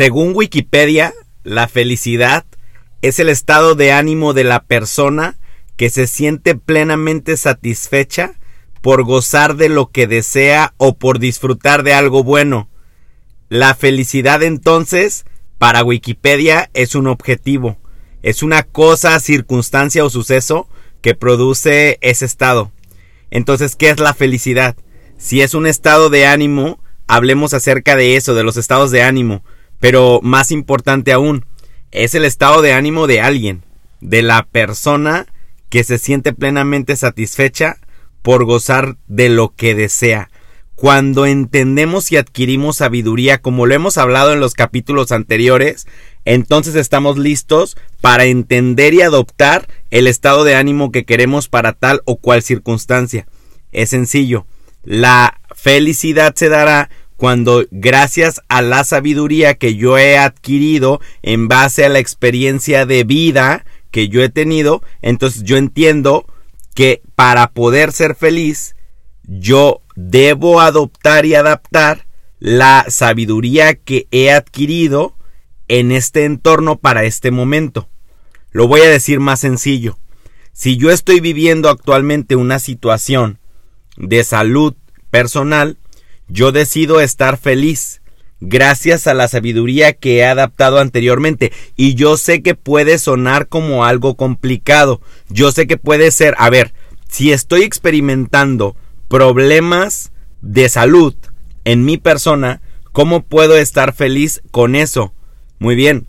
Según Wikipedia, la felicidad es el estado de ánimo de la persona que se siente plenamente satisfecha por gozar de lo que desea o por disfrutar de algo bueno. La felicidad entonces, para Wikipedia, es un objetivo, es una cosa, circunstancia o suceso que produce ese estado. Entonces, ¿qué es la felicidad? Si es un estado de ánimo, hablemos acerca de eso, de los estados de ánimo. Pero más importante aún, es el estado de ánimo de alguien, de la persona que se siente plenamente satisfecha por gozar de lo que desea. Cuando entendemos y adquirimos sabiduría, como lo hemos hablado en los capítulos anteriores, entonces estamos listos para entender y adoptar el estado de ánimo que queremos para tal o cual circunstancia. Es sencillo. La felicidad se dará cuando gracias a la sabiduría que yo he adquirido en base a la experiencia de vida que yo he tenido, entonces yo entiendo que para poder ser feliz, yo debo adoptar y adaptar la sabiduría que he adquirido en este entorno para este momento. Lo voy a decir más sencillo. Si yo estoy viviendo actualmente una situación de salud personal, yo decido estar feliz gracias a la sabiduría que he adaptado anteriormente. Y yo sé que puede sonar como algo complicado. Yo sé que puede ser, a ver, si estoy experimentando problemas de salud en mi persona, ¿cómo puedo estar feliz con eso? Muy bien.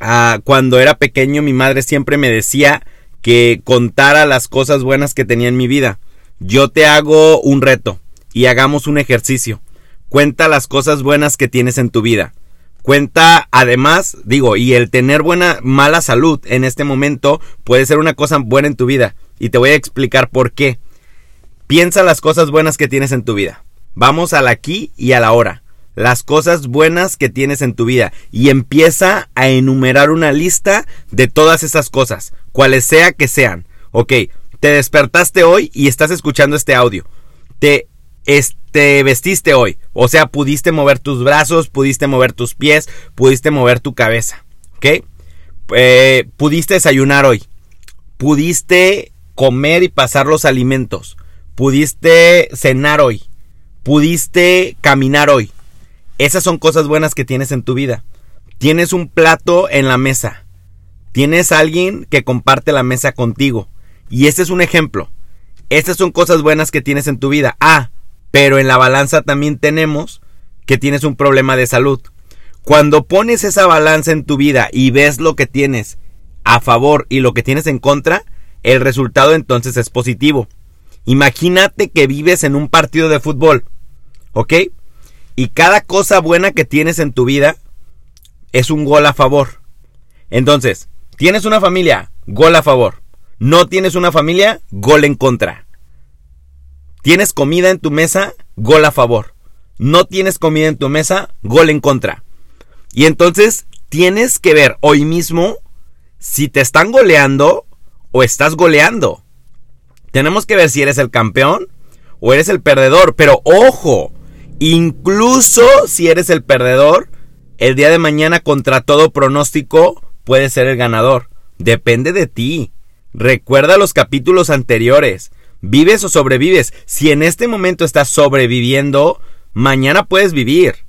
Ah, cuando era pequeño mi madre siempre me decía que contara las cosas buenas que tenía en mi vida. Yo te hago un reto y hagamos un ejercicio. Cuenta las cosas buenas que tienes en tu vida. Cuenta, además, digo, y el tener buena, mala salud en este momento puede ser una cosa buena en tu vida. Y te voy a explicar por qué. Piensa las cosas buenas que tienes en tu vida. Vamos al aquí y a la hora. Las cosas buenas que tienes en tu vida. Y empieza a enumerar una lista de todas esas cosas, cuales sea que sean. Ok, te despertaste hoy y estás escuchando este audio. Te este, vestiste hoy. O sea, pudiste mover tus brazos, pudiste mover tus pies, pudiste mover tu cabeza. ¿Ok? Eh, pudiste desayunar hoy. Pudiste comer y pasar los alimentos. Pudiste cenar hoy. Pudiste caminar hoy. Esas son cosas buenas que tienes en tu vida. Tienes un plato en la mesa. Tienes alguien que comparte la mesa contigo. Y este es un ejemplo. Estas son cosas buenas que tienes en tu vida. Ah, pero en la balanza también tenemos que tienes un problema de salud. Cuando pones esa balanza en tu vida y ves lo que tienes a favor y lo que tienes en contra, el resultado entonces es positivo. Imagínate que vives en un partido de fútbol, ¿ok? Y cada cosa buena que tienes en tu vida es un gol a favor. Entonces, tienes una familia, gol a favor. No tienes una familia, gol en contra. Tienes comida en tu mesa, gol a favor. No tienes comida en tu mesa, gol en contra. Y entonces tienes que ver hoy mismo si te están goleando o estás goleando. Tenemos que ver si eres el campeón o eres el perdedor. Pero ojo, incluso si eres el perdedor, el día de mañana contra todo pronóstico puedes ser el ganador. Depende de ti. Recuerda los capítulos anteriores. ¿Vives o sobrevives? Si en este momento estás sobreviviendo, mañana puedes vivir.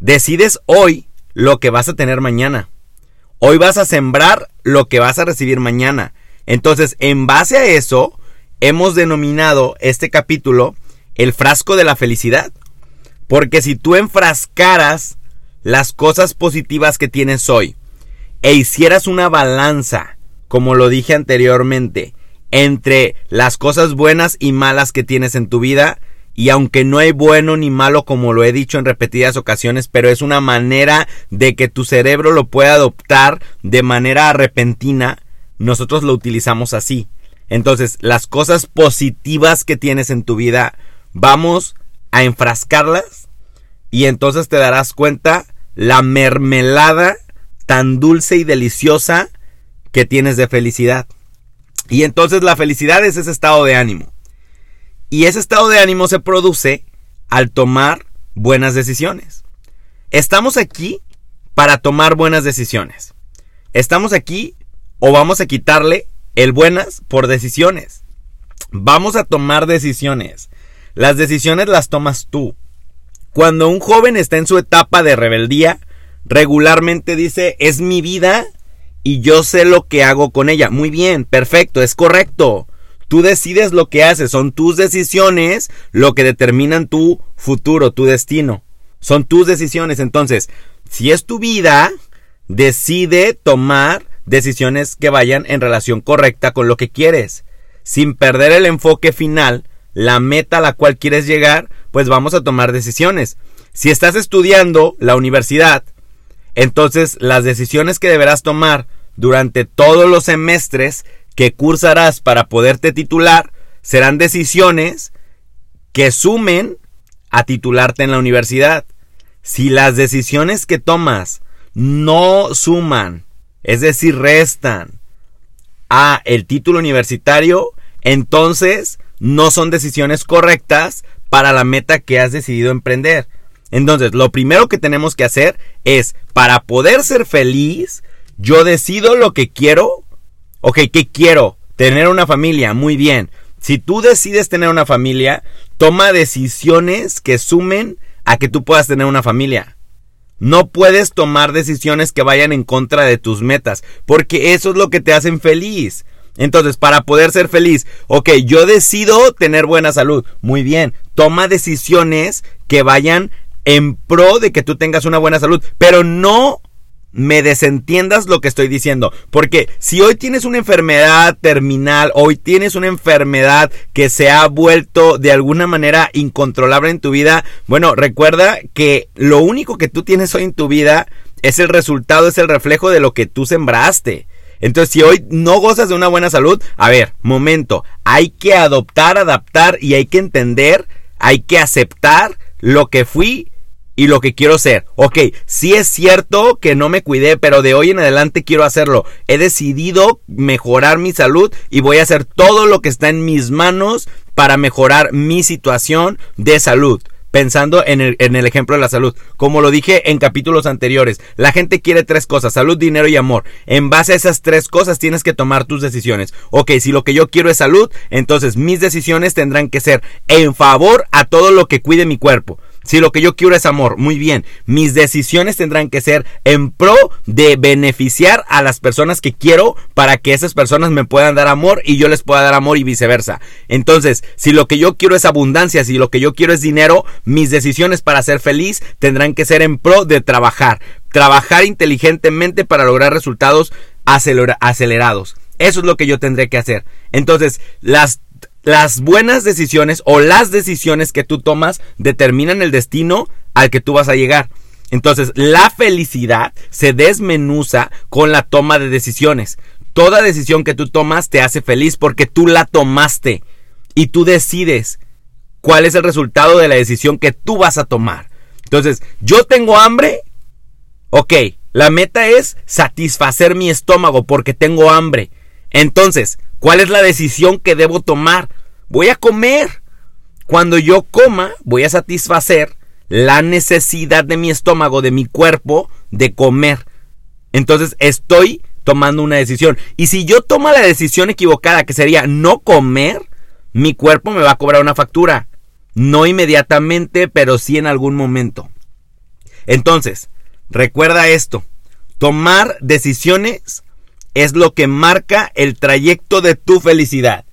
Decides hoy lo que vas a tener mañana. Hoy vas a sembrar lo que vas a recibir mañana. Entonces, en base a eso, hemos denominado este capítulo el frasco de la felicidad. Porque si tú enfrascaras las cosas positivas que tienes hoy e hicieras una balanza, como lo dije anteriormente, entre las cosas buenas y malas que tienes en tu vida. Y aunque no hay bueno ni malo, como lo he dicho en repetidas ocasiones, pero es una manera de que tu cerebro lo pueda adoptar de manera repentina, nosotros lo utilizamos así. Entonces, las cosas positivas que tienes en tu vida, vamos a enfrascarlas y entonces te darás cuenta la mermelada tan dulce y deliciosa que tienes de felicidad. Y entonces la felicidad es ese estado de ánimo. Y ese estado de ánimo se produce al tomar buenas decisiones. Estamos aquí para tomar buenas decisiones. Estamos aquí o vamos a quitarle el buenas por decisiones. Vamos a tomar decisiones. Las decisiones las tomas tú. Cuando un joven está en su etapa de rebeldía, regularmente dice, es mi vida y yo sé lo que hago con ella. Muy bien, perfecto, es correcto. Tú decides lo que haces, son tus decisiones lo que determinan tu futuro, tu destino. Son tus decisiones. Entonces, si es tu vida, decide tomar decisiones que vayan en relación correcta con lo que quieres. Sin perder el enfoque final, la meta a la cual quieres llegar, pues vamos a tomar decisiones. Si estás estudiando la universidad, entonces las decisiones que deberás tomar durante todos los semestres que cursarás para poderte titular serán decisiones que sumen a titularte en la universidad. Si las decisiones que tomas no suman, es decir, restan a el título universitario, entonces no son decisiones correctas para la meta que has decidido emprender. Entonces, lo primero que tenemos que hacer es, para poder ser feliz, yo decido lo que quiero. Ok, ¿qué quiero? Tener una familia, muy bien. Si tú decides tener una familia, toma decisiones que sumen a que tú puedas tener una familia. No puedes tomar decisiones que vayan en contra de tus metas, porque eso es lo que te hacen feliz. Entonces, para poder ser feliz, ok, yo decido tener buena salud. Muy bien, toma decisiones que vayan en pro de que tú tengas una buena salud, pero no me desentiendas lo que estoy diciendo. Porque si hoy tienes una enfermedad terminal, hoy tienes una enfermedad que se ha vuelto de alguna manera incontrolable en tu vida, bueno, recuerda que lo único que tú tienes hoy en tu vida es el resultado, es el reflejo de lo que tú sembraste. Entonces, si hoy no gozas de una buena salud, a ver, momento, hay que adoptar, adaptar y hay que entender, hay que aceptar lo que fui y lo que quiero ser. Ok, sí es cierto que no me cuidé, pero de hoy en adelante quiero hacerlo. He decidido mejorar mi salud y voy a hacer todo lo que está en mis manos para mejorar mi situación de salud pensando en el, en el, ejemplo de la salud. Como lo dije en capítulos anteriores, la gente quiere tres cosas, salud, dinero y amor. En base a esas tres cosas tienes que tomar tus decisiones. Ok, si lo que yo quiero es salud, entonces mis decisiones tendrán que ser en favor a todo lo que cuide mi cuerpo. Si lo que yo quiero es amor, muy bien. Mis decisiones tendrán que ser en pro de beneficiar a las personas que quiero para que esas personas me puedan dar amor y yo les pueda dar amor y viceversa. Entonces, si lo que yo quiero es abundancia, si lo que yo quiero es dinero, mis decisiones para ser feliz tendrán que ser en pro de trabajar. Trabajar inteligentemente para lograr resultados acelerados. Eso es lo que yo tendré que hacer. Entonces, las las buenas decisiones o las decisiones que tú tomas determinan el destino al que tú vas a llegar. Entonces, la felicidad se desmenuza con la toma de decisiones. Toda decisión que tú tomas te hace feliz porque tú la tomaste y tú decides cuál es el resultado de la decisión que tú vas a tomar. Entonces, yo tengo hambre. Ok, la meta es satisfacer mi estómago porque tengo hambre. Entonces, ¿cuál es la decisión que debo tomar? Voy a comer. Cuando yo coma, voy a satisfacer la necesidad de mi estómago, de mi cuerpo, de comer. Entonces estoy tomando una decisión. Y si yo tomo la decisión equivocada, que sería no comer, mi cuerpo me va a cobrar una factura. No inmediatamente, pero sí en algún momento. Entonces, recuerda esto. Tomar decisiones es lo que marca el trayecto de tu felicidad.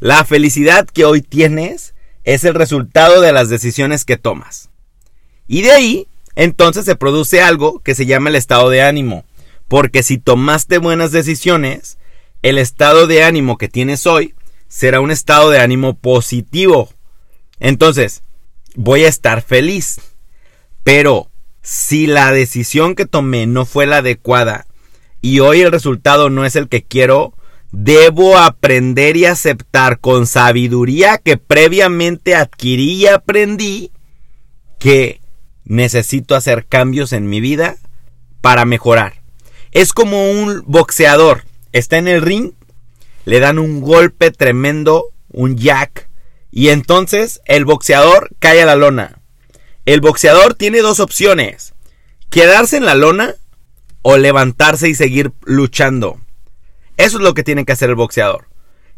La felicidad que hoy tienes es el resultado de las decisiones que tomas. Y de ahí, entonces se produce algo que se llama el estado de ánimo. Porque si tomaste buenas decisiones, el estado de ánimo que tienes hoy será un estado de ánimo positivo. Entonces, voy a estar feliz. Pero si la decisión que tomé no fue la adecuada y hoy el resultado no es el que quiero, debo aprender y aceptar con sabiduría que previamente adquirí y aprendí que necesito hacer cambios en mi vida para mejorar. Es como un boxeador, está en el ring, le dan un golpe tremendo, un jack, y entonces el boxeador cae a la lona. El boxeador tiene dos opciones. quedarse en la lona o levantarse y seguir luchando. Eso es lo que tiene que hacer el boxeador.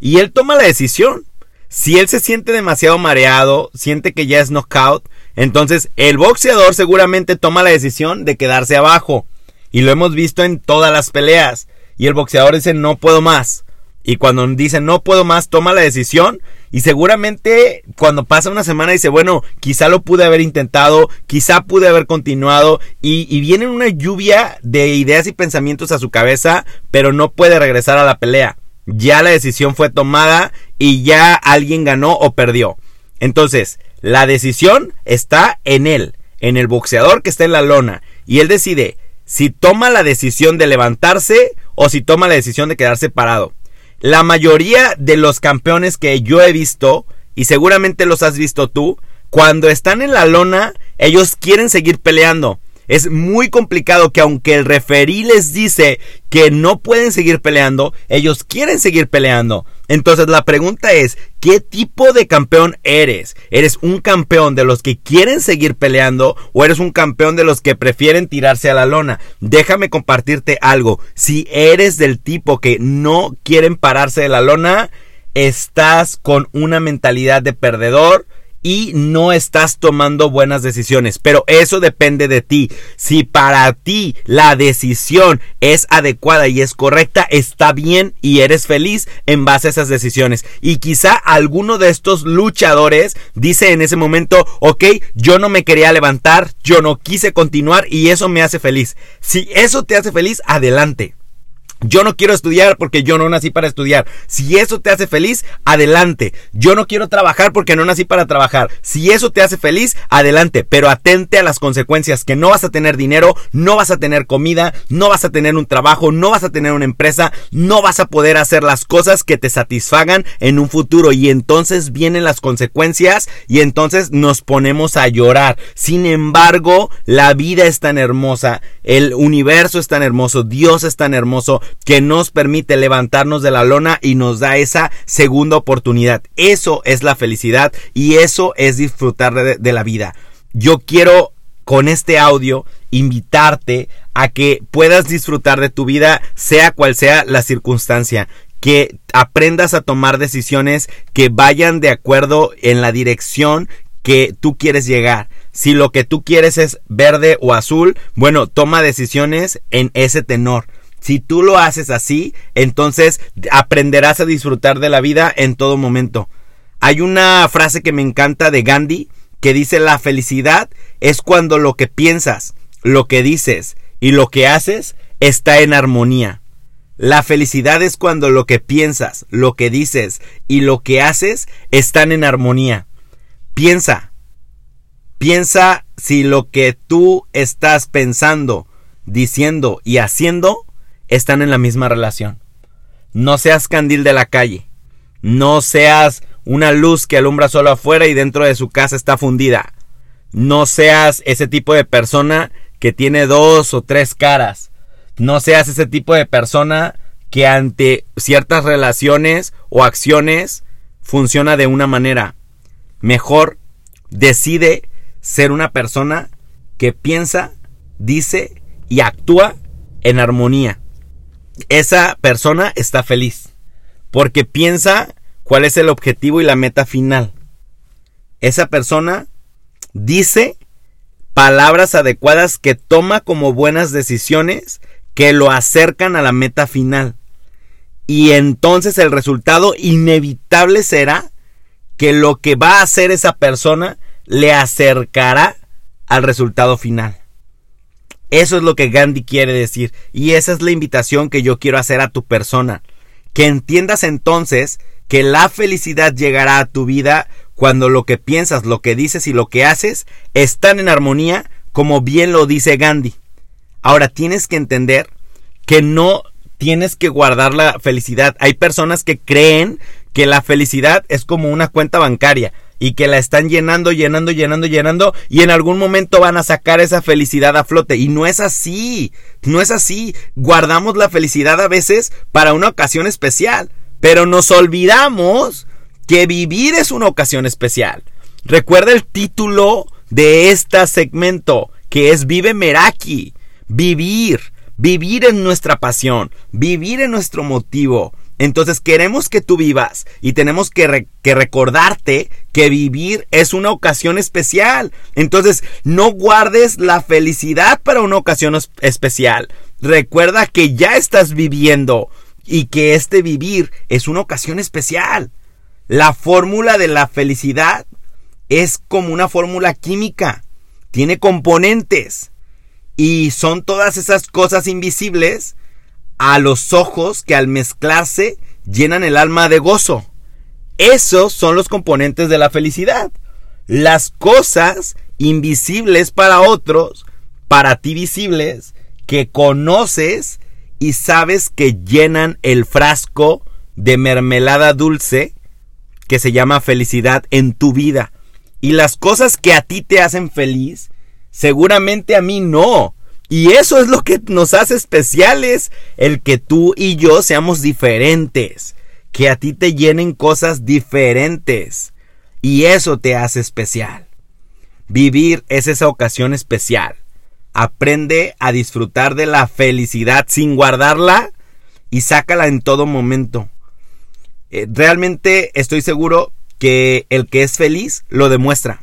Y él toma la decisión. Si él se siente demasiado mareado, siente que ya es knockout, entonces el boxeador seguramente toma la decisión de quedarse abajo. Y lo hemos visto en todas las peleas. Y el boxeador dice no puedo más. Y cuando dice no puedo más, toma la decisión. Y seguramente cuando pasa una semana dice, bueno, quizá lo pude haber intentado, quizá pude haber continuado. Y, y viene una lluvia de ideas y pensamientos a su cabeza, pero no puede regresar a la pelea ya la decisión fue tomada y ya alguien ganó o perdió. Entonces, la decisión está en él, en el boxeador que está en la lona, y él decide si toma la decisión de levantarse o si toma la decisión de quedarse parado. La mayoría de los campeones que yo he visto, y seguramente los has visto tú, cuando están en la lona, ellos quieren seguir peleando es muy complicado que aunque el referí les dice que no pueden seguir peleando, ellos quieren seguir peleando. Entonces la pregunta es, ¿qué tipo de campeón eres? ¿Eres un campeón de los que quieren seguir peleando o eres un campeón de los que prefieren tirarse a la lona? Déjame compartirte algo. Si eres del tipo que no quieren pararse de la lona, estás con una mentalidad de perdedor y no estás tomando buenas decisiones. Pero eso depende de ti. Si para ti la decisión es adecuada y es correcta, está bien y eres feliz en base a esas decisiones. Y quizá alguno de estos luchadores dice en ese momento, ok, yo no me quería levantar, yo no quise continuar y eso me hace feliz. Si eso te hace feliz, adelante. Yo no quiero estudiar porque yo no nací para estudiar. Si eso te hace feliz, adelante. Yo no quiero trabajar porque no nací para trabajar. Si eso te hace feliz, adelante. Pero atente a las consecuencias que no vas a tener dinero, no vas a tener comida, no vas a tener un trabajo, no vas a tener una empresa, no vas a poder hacer las cosas que te satisfagan en un futuro. Y entonces vienen las consecuencias y entonces nos ponemos a llorar. Sin embargo, la vida es tan hermosa, el universo es tan hermoso, Dios es tan hermoso que nos permite levantarnos de la lona y nos da esa segunda oportunidad. Eso es la felicidad y eso es disfrutar de, la vida. Yo quiero con este audio invitarte a que puedas disfrutar de tu vida sea cual sea la circunstancia que aprendas a tomar decisiones que vayan de acuerdo en la dirección que tú quieres llegar. Si lo que tú quieres es verde o azul, bueno, toma decisiones en ese tenor. Si tú lo haces así, entonces aprenderás a disfrutar de la vida en todo momento. Hay una frase que me encanta de Gandhi que dice la felicidad es cuando lo que piensas, lo que dices y lo que haces está en armonía. La felicidad es cuando lo que piensas, lo que dices y lo que haces están en armonía. Piensa. Piensa si lo que tú estás pensando, diciendo y haciendo están en la misma relación. No seas candil de la calle. No seas una luz que alumbra solo afuera y dentro de su casa está fundida. No seas ese tipo de persona que tiene dos o tres caras. No seas ese tipo de persona que ante ciertas relaciones o acciones funciona de una manera. Mejor decide ser una persona que piensa, dice y actúa en armonía esa persona está feliz porque piensa cuál es el objetivo y la meta final. Esa persona dice palabras adecuadas que toma como buenas decisiones que lo acercan a la meta final. Y entonces el resultado inevitable será que lo que va a hacer esa persona le acercará al resultado final. Eso es lo que Gandhi quiere decir y esa es la invitación que yo quiero hacer a tu persona. Que entiendas entonces que la felicidad llegará a tu vida cuando lo que piensas, lo que dices y lo que haces están en armonía como bien lo dice Gandhi. Ahora tienes que entender que no tienes que guardar la felicidad. Hay personas que creen que la felicidad es como una cuenta bancaria y que la están llenando, llenando, llenando, llenando y en algún momento van a sacar esa felicidad a flote. Y no es así, no es así. Guardamos la felicidad a veces para una ocasión especial, pero nos olvidamos que vivir es una ocasión especial. Recuerda el título de este segmento. que es Vive Meraki. Vivir, vivir en nuestra pasión, vivir en nuestro motivo. Entonces queremos que tú vivas y tenemos que, recordarte que vivir es una ocasión especial. Entonces no guardes la felicidad para una ocasión especial. Recuerda que ya estás viviendo y que este vivir es una ocasión especial. La fórmula de la felicidad es como una fórmula química. Tiene componentes. Y son todas esas cosas invisibles a los ojos que al mezclarse llenan el alma de gozo. Esos son los componentes de la felicidad. Las cosas invisibles para otros, para ti visibles, que conoces y sabes que llenan el frasco de mermelada dulce que se llama felicidad en tu vida. Y las cosas que a ti te hacen feliz, seguramente a mí no. Y eso es lo que nos hace especiales, el que tú y yo seamos diferentes, que a ti te llenen cosas diferentes. Y eso te hace especial. Vivir es esa ocasión especial. Aprende a disfrutar de la felicidad sin guardarla y sácala en todo momento. Eh, realmente estoy seguro que el que es feliz lo demuestra.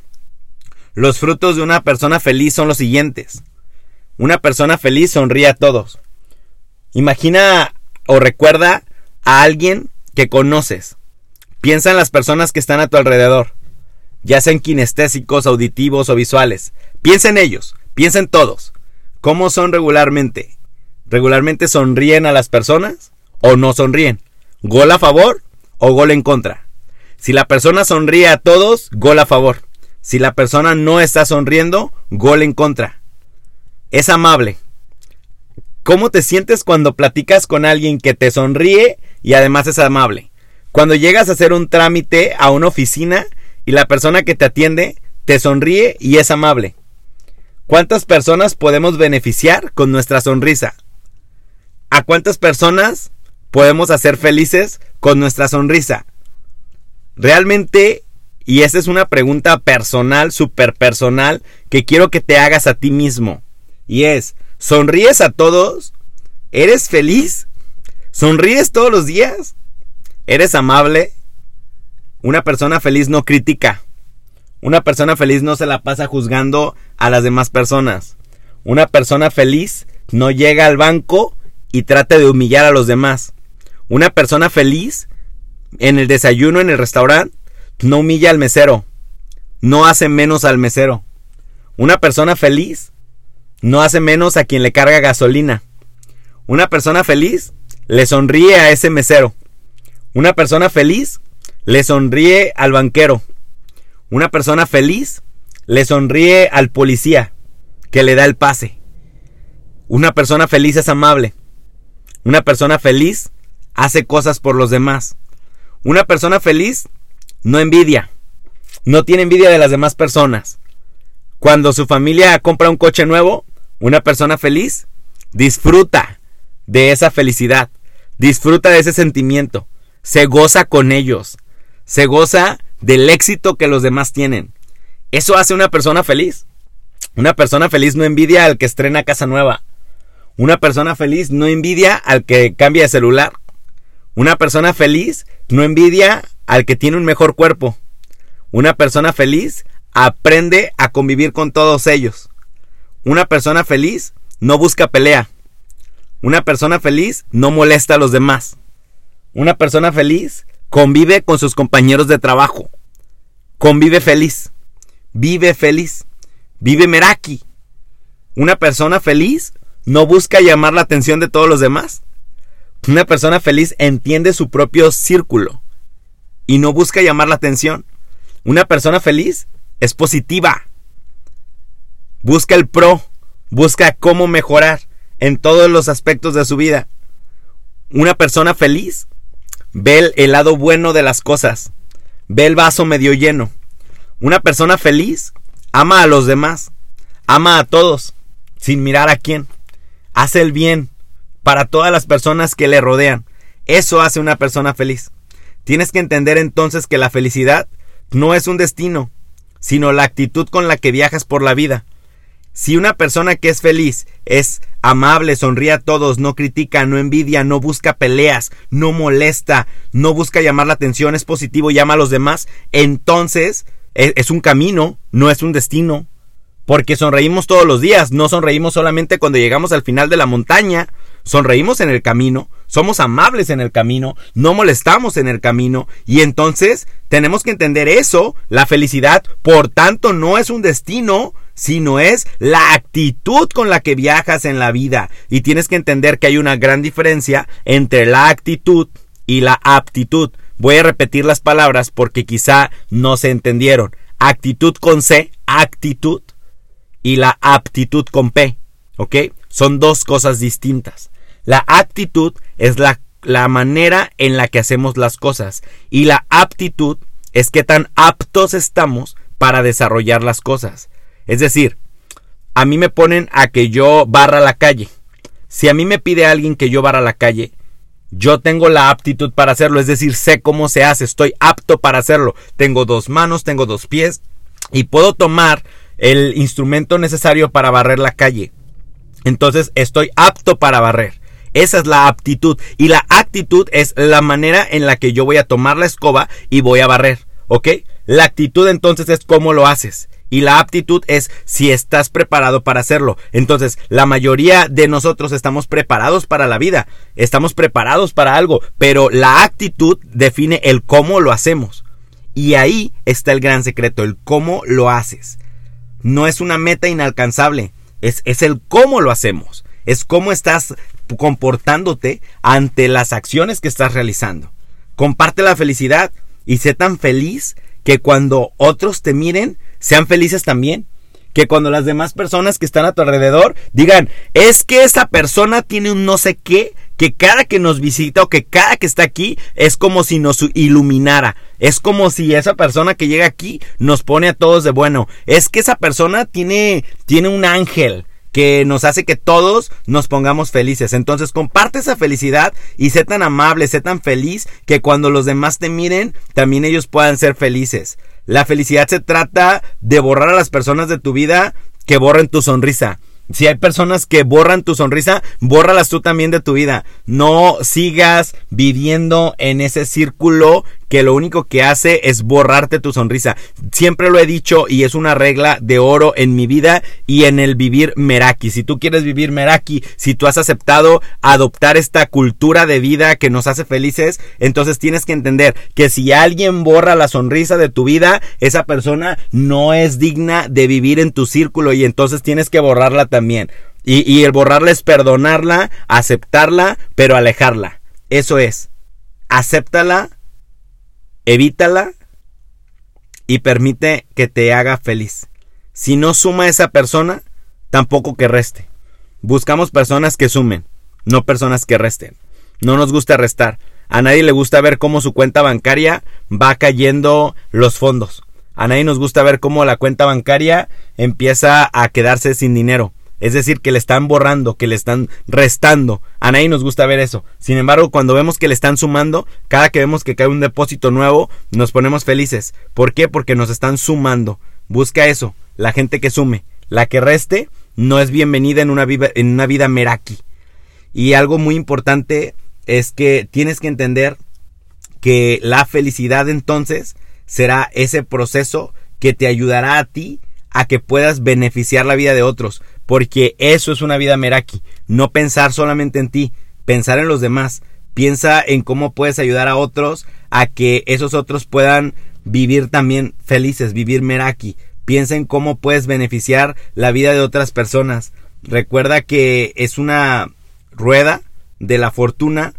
Los frutos de una persona feliz son los siguientes. Una persona feliz sonríe a todos. Imagina o recuerda a alguien que conoces. Piensa en las personas que están a tu alrededor, ya sean kinestésicos, auditivos o visuales. Piensa en ellos, piensa en todos. ¿Cómo son regularmente? ¿Regularmente sonríen a las personas o no sonríen? ¿Gol a favor o gol en contra? Si la persona sonríe a todos, gol a favor. Si la persona no está sonriendo, gol en contra. Es amable. ¿Cómo te sientes cuando platicas con alguien que te sonríe y además es amable? Cuando llegas a hacer un trámite a una oficina y la persona que te atiende te sonríe y es amable. ¿Cuántas personas podemos beneficiar con nuestra sonrisa? ¿A cuántas personas podemos hacer felices con nuestra sonrisa? Realmente, y esa es una pregunta personal, súper personal, que quiero que te hagas a ti mismo. Y es, ¿sonríes a todos? ¿Eres feliz? ¿Sonríes todos los días? ¿Eres amable? Una persona feliz no critica. Una persona feliz no se la pasa juzgando a las demás personas. Una persona feliz no llega al banco y trata de humillar a los demás. Una persona feliz en el desayuno en el restaurante, no humilla al mesero, no hace menos al mesero. Una persona feliz no hace menos a quien le carga gasolina. Una persona feliz le sonríe a ese mesero. Una persona feliz le sonríe al banquero. Una persona feliz le sonríe al policía que le da el pase. Una persona feliz es amable. Una persona feliz hace cosas por los demás. Una persona feliz no envidia, no tiene envidia de las demás personas. Cuando su familia compra un coche nuevo, una persona feliz disfruta de esa felicidad, disfruta de ese sentimiento, se goza con ellos, se goza del éxito que los demás tienen. Eso hace una persona feliz. Una persona feliz no envidia al que estrena casa nueva. Una persona feliz no envidia al que cambia de celular. Una persona feliz no envidia al que tiene un mejor cuerpo. Una persona feliz aprende a convivir con todos ellos. Una persona feliz no busca pelea. Una persona feliz no molesta a los demás. Una persona feliz convive con sus compañeros de trabajo. Convive feliz. Vive feliz. Vive Meraki. Una persona feliz no busca llamar la atención de todos los demás. Una persona feliz entiende su propio círculo y no busca llamar la atención. Una persona feliz es positiva. Busca el pro, busca cómo mejorar en todos los aspectos de su vida. Una persona feliz ve el, lado bueno de las cosas, ve el vaso medio lleno. Una persona feliz ama a los demás, ama a todos, sin mirar a quién. Hace el bien, para todas las personas que le rodean. Eso hace una persona feliz. Tienes que entender entonces que la felicidad no es un destino, sino la actitud con la que viajas por la vida. Si una persona que es feliz es amable, sonríe a todos, no critica, no envidia, no busca peleas, no molesta, no busca llamar la atención, es positivo, llama a los demás, entonces e, es un camino, no es un destino. Porque sonreímos todos los días, no sonreímos solamente cuando llegamos al final de la montaña, sonreímos en el camino, somos amables en el camino, no molestamos en el camino y entonces tenemos que entender eso, la felicidad, por tanto, no es un destino, sino es la actitud con la que viajas en la vida. Y tienes que entender que hay una gran diferencia entre la actitud y la aptitud. Voy a repetir las palabras porque quizá no se entendieron. Actitud con C, actitud, y la aptitud con P. ¿Ok? Son dos cosas distintas. La actitud es la, la manera en la que hacemos las cosas y la aptitud es que tan aptos estamos para desarrollar las cosas. Es decir, a mí me ponen a que yo barra la calle. Si a mí me pide alguien que yo barra la calle, yo tengo la aptitud para hacerlo, es decir, sé cómo se hace, estoy apto para hacerlo. Tengo dos manos, tengo dos pies y puedo tomar el instrumento necesario para barrer la calle. Entonces estoy apto para barrer. Esa es la aptitud. Y la actitud es la manera en la que yo voy a tomar la escoba y voy a barrer. ¿Ok? La actitud entonces es cómo lo haces. Y la aptitud es si estás preparado para hacerlo. Entonces, la mayoría de nosotros estamos preparados para la vida, estamos preparados para algo, pero la actitud define el cómo lo hacemos. Y ahí está el gran secreto, el cómo lo haces. No es una meta inalcanzable, es, es el cómo lo hacemos, es cómo estás comportándote ante las acciones que estás realizando. Comparte la felicidad y sé tan feliz que cuando otros te miren, sean felices también. Que cuando las demás personas que están a tu alrededor digan, es que esa persona tiene un no sé qué, que cada que nos visita o que cada que está aquí es como si nos iluminara. Es como si esa persona que llega aquí nos pone a todos de bueno. Es que esa persona tiene, tiene un ángel que nos hace que todos nos pongamos felices. Entonces comparte esa felicidad y sé tan amable, sé tan feliz que cuando los demás te miren, también ellos puedan ser felices. La felicidad se trata de borrar a las personas de tu vida que borren tu sonrisa. Si hay personas que borran tu sonrisa, bórralas tú también de tu vida. No sigas viviendo en ese círculo que lo único que hace es borrarte tu sonrisa. Siempre lo he dicho y es una regla de oro en mi vida y en el vivir Meraki. Si tú quieres vivir Meraki, si tú has aceptado adoptar esta cultura de vida que nos hace felices, entonces tienes que entender que si alguien borra la sonrisa de tu vida, esa persona no es digna de vivir en tu círculo y entonces tienes que borrarla también. Y, y el borrarla es perdonarla, aceptarla, pero alejarla. Eso es. Acéptala, evítala y permite que te haga feliz. Si no suma esa persona, tampoco que reste. Buscamos personas que sumen, no personas que resten. No nos gusta restar. A nadie le gusta ver cómo su cuenta bancaria va cayendo los fondos. A nadie nos gusta ver cómo la cuenta bancaria empieza a quedarse sin dinero. Es decir, que le están borrando, que le están restando. A nadie nos gusta ver eso. Sin embargo, cuando vemos que le están sumando, cada que vemos que cae un depósito nuevo, nos ponemos felices. ¿Por qué? Porque nos están sumando. Busca eso, la gente que sume. La que reste no es bienvenida en una vida, en una vida meraki. Y algo muy importante es que tienes que entender que la felicidad entonces será ese proceso que te ayudará a ti a que puedas beneficiar la vida de otros porque eso es una vida meraki, no pensar solamente en ti, pensar en los demás, piensa en cómo puedes ayudar a otros a que esos otros puedan vivir también felices, vivir meraki, piensa en cómo puedes beneficiar la vida de otras personas. Recuerda que es una rueda de la fortuna,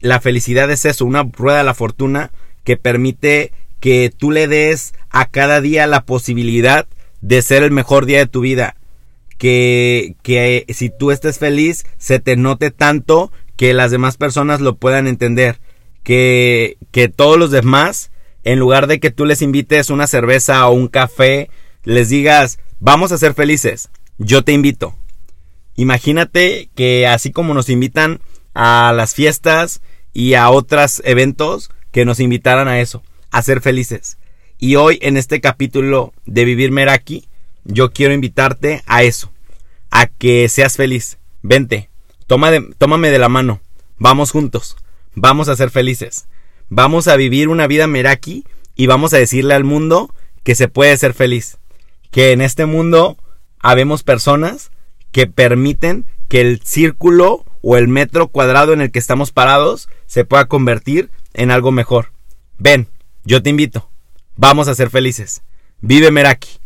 la felicidad es eso, una rueda de la fortuna que permite que tú le des a cada día la posibilidad de ser el mejor día de tu vida que, que si tú estés feliz se te note tanto que las demás personas lo puedan entender. Que, que todos los demás, en lugar de que tú les invites una cerveza o un café, les digas, vamos a ser felices, yo te invito. Imagínate que así como nos invitan a las fiestas y a otros eventos, que nos invitaran a eso, a ser felices. Y hoy en este capítulo de Vivir Meraki, yo quiero invitarte a eso, a que seas feliz. Vente, toma de, tómame de la mano. Vamos juntos. Vamos a ser felices. Vamos a vivir una vida Meraki y vamos a decirle al mundo que se puede ser feliz. Que en este mundo habemos personas que permiten que el círculo o el metro cuadrado en el que estamos parados se pueda convertir en algo mejor. Ven, yo te invito. Vamos a ser felices. Vive Meraki.